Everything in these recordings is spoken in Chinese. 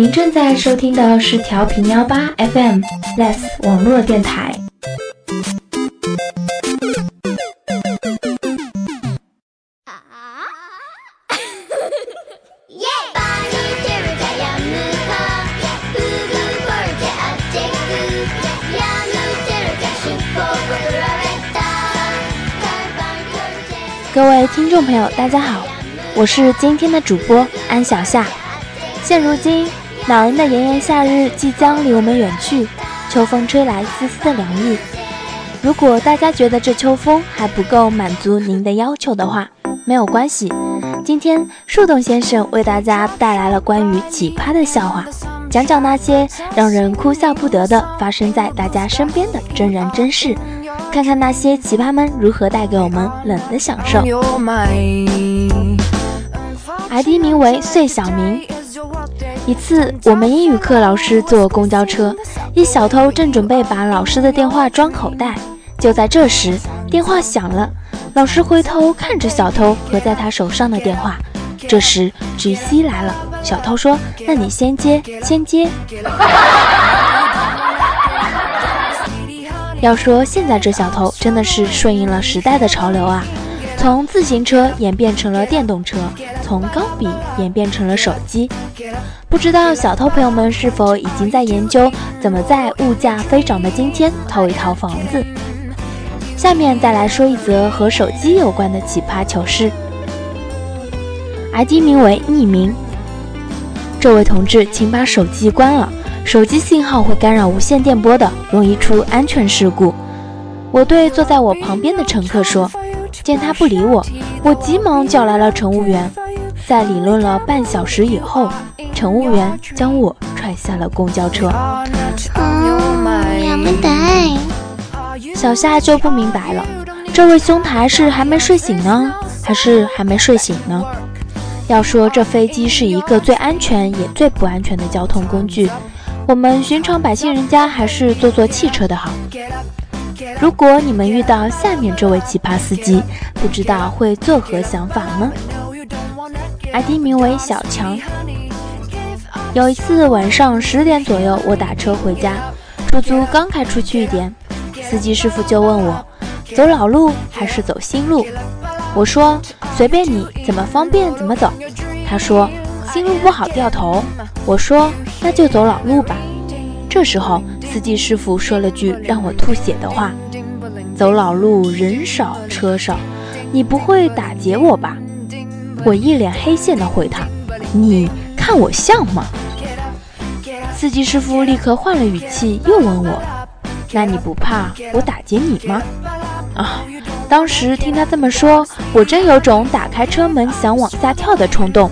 您正在收听的是调频幺八 FM Less 网络电台。各位听众朋友，大家好，我是今天的主播安小夏。现如今，恼人的炎炎夏日即将离我们远去，秋风吹来丝丝的凉意。如果大家觉得这秋风还不够满足您的要求的话，没有关系。今天树洞先生为大家带来了关于奇葩的笑话，讲讲那些让人哭笑不得的发生在大家身边的真人真事。看看那些奇葩们如何带给我们冷的享受。ID 名为碎小明。一次，我们英语课老师坐公交车，一小偷正准备把老师的电话装口袋。就在这时，电话响了，老师回头看着小偷和在他手上的电话。这时，菊西来了，小偷说：“那你先接，先接。”要说现在这小偷真的是顺应了时代的潮流啊，从自行车演变成了电动车，从钢笔演变成了手机。不知道小偷朋友们是否已经在研究怎么在物价飞涨的今天偷一套房子？下面再来说一则和手机有关的奇葩糗事。ID 名为匿名，这位同志，请把手机关了。手机信号会干扰无线电波的，容易出安全事故。我对坐在我旁边的乘客说，见他不理我，我急忙叫来了乘务员。在理论了半小时以后，乘务员将我踹下了公交车。小夏就不明白了，这位兄台是还没睡醒呢，还是还没睡醒呢？要说这飞机是一个最安全也最不安全的交通工具。我们寻常百姓人家还是坐坐汽车的好。如果你们遇到下面这位奇葩司机，不知道会作何想法呢？ID 名为小强。有一次晚上十点左右，我打车回家，出租刚开出去一点，司机师傅就问我，走老路还是走新路？我说随便你，怎么方便怎么走。他说新路不好掉头。我说那就走老路吧。这时候，司机师傅说了句让我吐血的话：“走老路人少车少，你不会打劫我吧？”我一脸黑线的回他：“你看我像吗？”司机师傅立刻换了语气，又问我：“那你不怕我打劫你吗？”啊！当时听他这么说，我真有种打开车门想往下跳的冲动。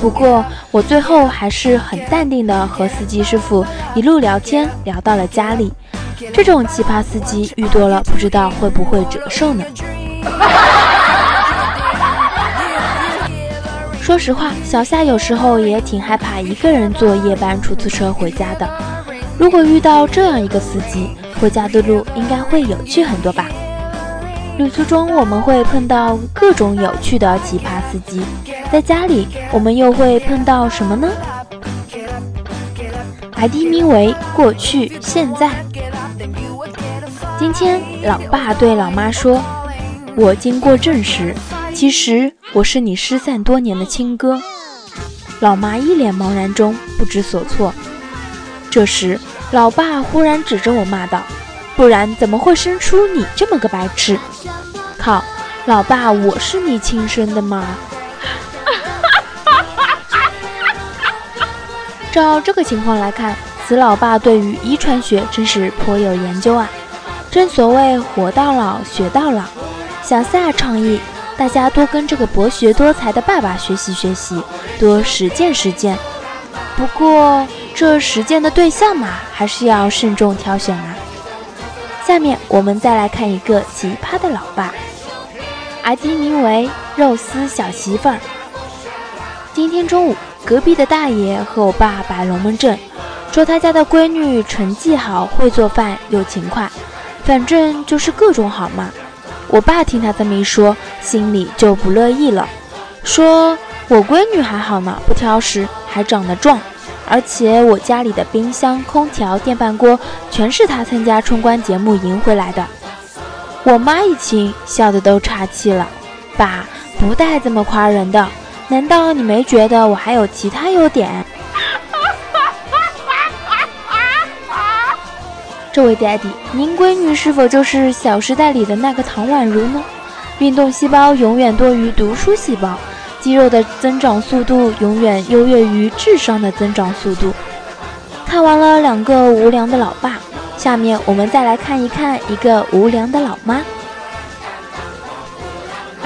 不过，我最后还是很淡定的和司机师傅一路聊天，聊到了家里。这种奇葩司机遇多了，不知道会不会折寿呢？说实话，小夏有时候也挺害怕一个人坐夜班出租车回家的。如果遇到这样一个司机，回家的路应该会有趣很多吧？旅途中我们会碰到各种有趣的奇葩司机，在家里我们又会碰到什么呢？ID 名为过去现在。今天老爸对老妈说：“我经过证实，其实我是你失散多年的亲哥。”老妈一脸茫然中不知所措。这时，老爸忽然指着我骂道。不然怎么会生出你这么个白痴？靠，老爸，我是你亲生的吗？照这个情况来看，此老爸对于遗传学真是颇有研究啊！正所谓活到老学到老，小夏倡议大家多跟这个博学多才的爸爸学习学习，多实践实践。不过这实践的对象嘛，还是要慎重挑选啊。下面我们再来看一个奇葩的老爸，ID 名为肉丝小媳妇儿。今天中午，隔壁的大爷和我爸摆龙门阵，说他家的闺女成绩好，会做饭，又勤快，反正就是各种好嘛。我爸听他这么一说，心里就不乐意了，说我闺女还好呢，不挑食，还长得壮，而且我家里的冰箱、空调、电饭锅全是他参加春关节目赢回来的。我妈一听，笑得都岔气了。爸，不带这么夸人的，难道你没觉得我还有其他优点？这位 daddy，您闺女是否就是《小时代》里的那个唐宛如呢？运动细胞永远多于读书细胞，肌肉的增长速度永远优越于智商的增长速度。看完了两个无良的老爸，下面我们再来看一看一个无良的老妈。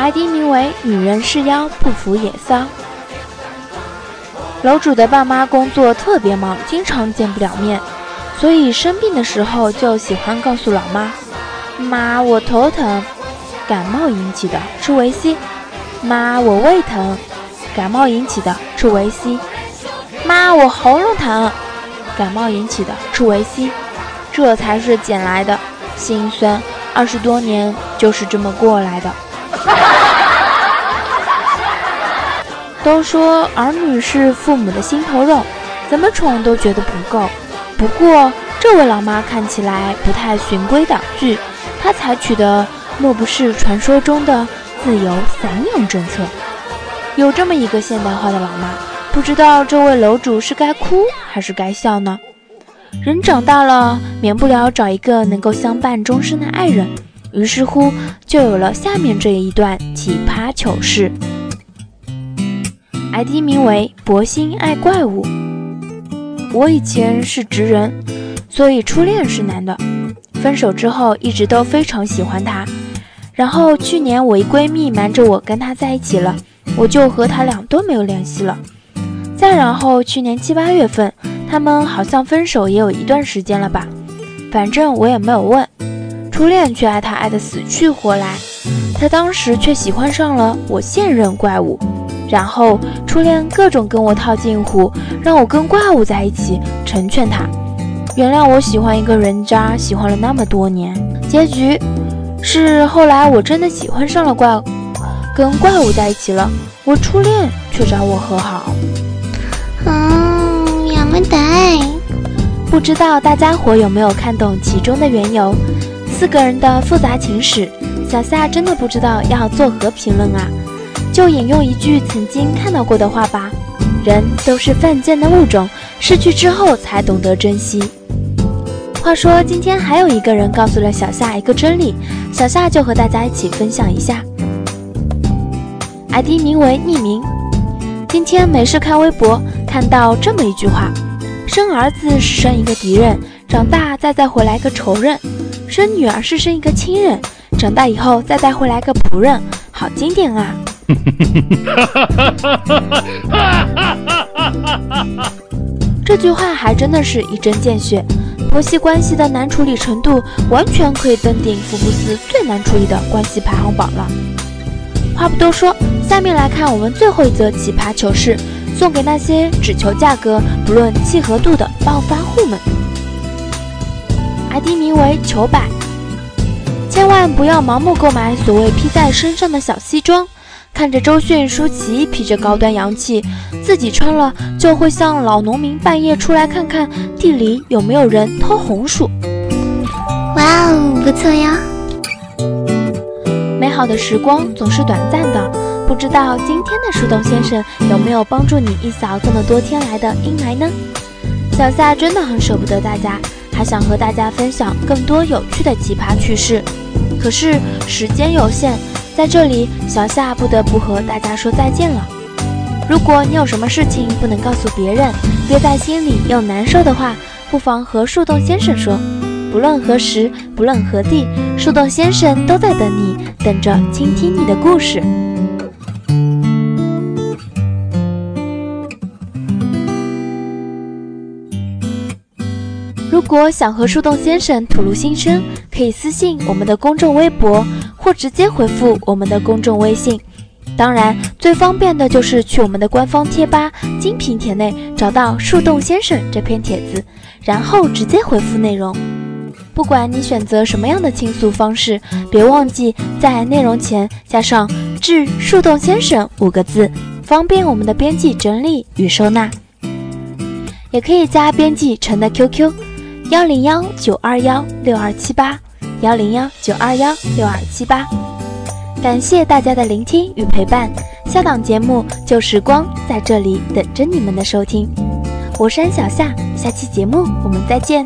ID 名为“女人是妖，不服也骚”。楼主的爸妈工作特别忙，经常见不了面，所以生病的时候就喜欢告诉老妈：“妈，我头疼。”感冒引起的吃维 C，妈我胃疼，感冒引起的吃维 C，妈我喉咙疼，感冒引起的吃维 C，这才是捡来的，心酸，二十多年就是这么过来的。都说儿女是父母的心头肉，怎么宠都觉得不够。不过这位老妈看起来不太循规蹈矩，她采取的。莫不是传说中的自由散养政策？有这么一个现代化的老妈，不知道这位楼主是该哭还是该笑呢？人长大了，免不了找一个能够相伴终生的爱人，于是乎就有了下面这一段奇葩糗事。ID 名为“博心爱怪物”。我以前是直人，所以初恋是男的。分手之后，一直都非常喜欢他。然后去年我一闺蜜瞒着我跟他在一起了，我就和他俩都没有联系了。再然后去年七八月份，他们好像分手也有一段时间了吧，反正我也没有问。初恋却爱他爱得死去活来，他当时却喜欢上了我现任怪物。然后初恋各种跟我套近乎，让我跟怪物在一起，成全他，原谅我喜欢一个人渣，喜欢了那么多年，结局。是后来我真的喜欢上了怪，跟怪物在一起了。我初恋却找我和好。嗯，やめて。不知道大家伙有没有看懂其中的缘由？四个人的复杂情史，小夏真的不知道要作何评论啊！ 就引用一句曾经看到过的话吧：人都是犯贱的物种，失去之后才懂得珍惜。话说今天还有一个人告诉了小夏一个真理，小夏就和大家一起分享一下。ID 名为匿名。今天没事看微博，看到这么一句话：生儿子是生一个敌人，长大再带回来个仇人；生女儿是生一个亲人，长大以后再带回来个仆人。好经典啊！这句话还真的是一针见血。婆媳关系的难处理程度，完全可以登顶福布斯最难处理的关系排行榜了。话不多说，下面来看我们最后一则奇葩糗事，送给那些只求价格不论契合度的暴发户们。ID 名为求百，千万不要盲目购买所谓披在身上的小西装。看着周迅、舒淇披着高端洋气，自己穿了就会像老农民半夜出来看看地里有没有人偷红薯。哇哦，不错呀！美好的时光总是短暂的，不知道今天的树洞先生有没有帮助你一扫这么多天来的阴霾呢？小夏真的很舍不得大家，还想和大家分享更多有趣的奇葩趣事，可是时间有限。在这里，小夏不得不和大家说再见了。如果你有什么事情不能告诉别人，憋在心里又难受的话，不妨和树洞先生说。不论何时，不论何地，树洞先生都在等你，等着倾听你的故事。如果想和树洞先生吐露心声，可以私信我们的公众微博。或直接回复我们的公众微信，当然最方便的就是去我们的官方贴吧精品帖内找到树洞先生这篇帖子，然后直接回复内容。不管你选择什么样的倾诉方式，别忘记在内容前加上“致树洞先生”五个字，方便我们的编辑整理与收纳。也可以加编辑陈的 QQ：幺零幺九二幺六二七八，幺零幺九二幺六二七八。感谢大家的聆听与陪伴，下档节目旧时光在这里等着你们的收听。我是安小夏，下期节目我们再见。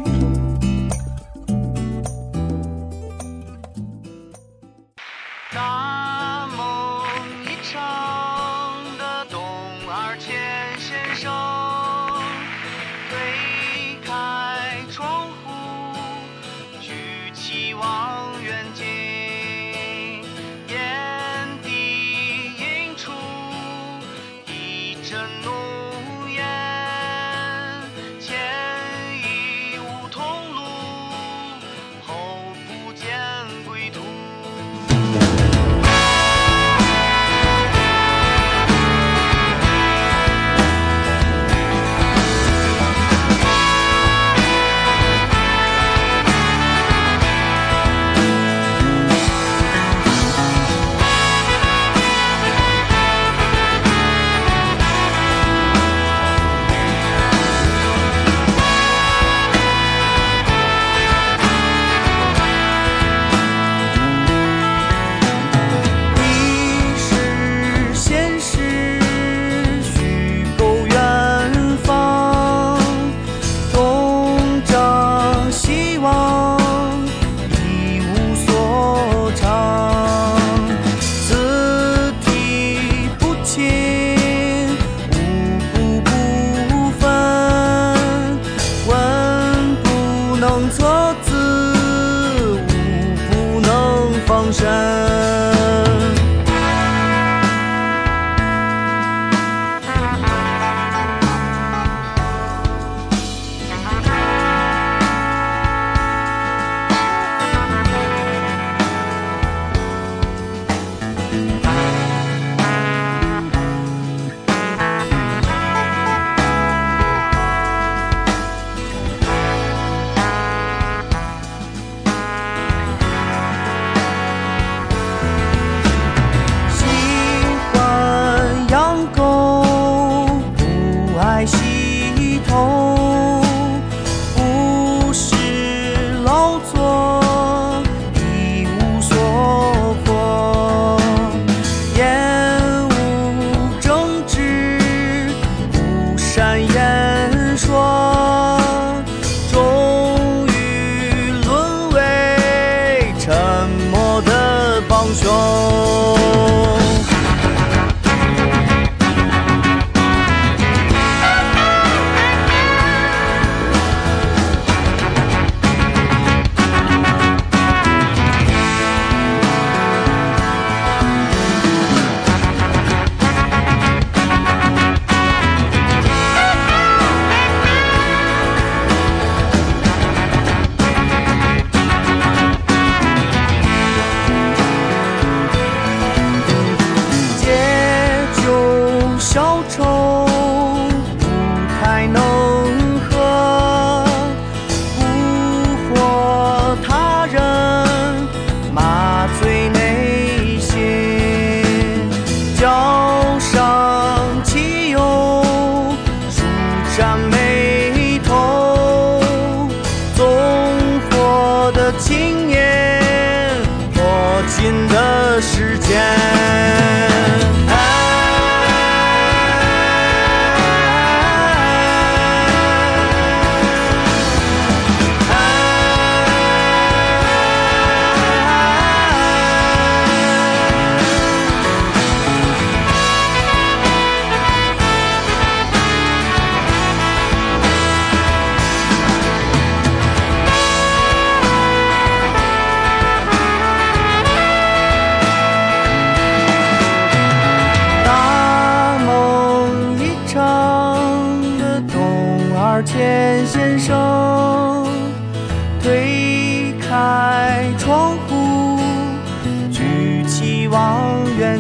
闪耀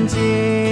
静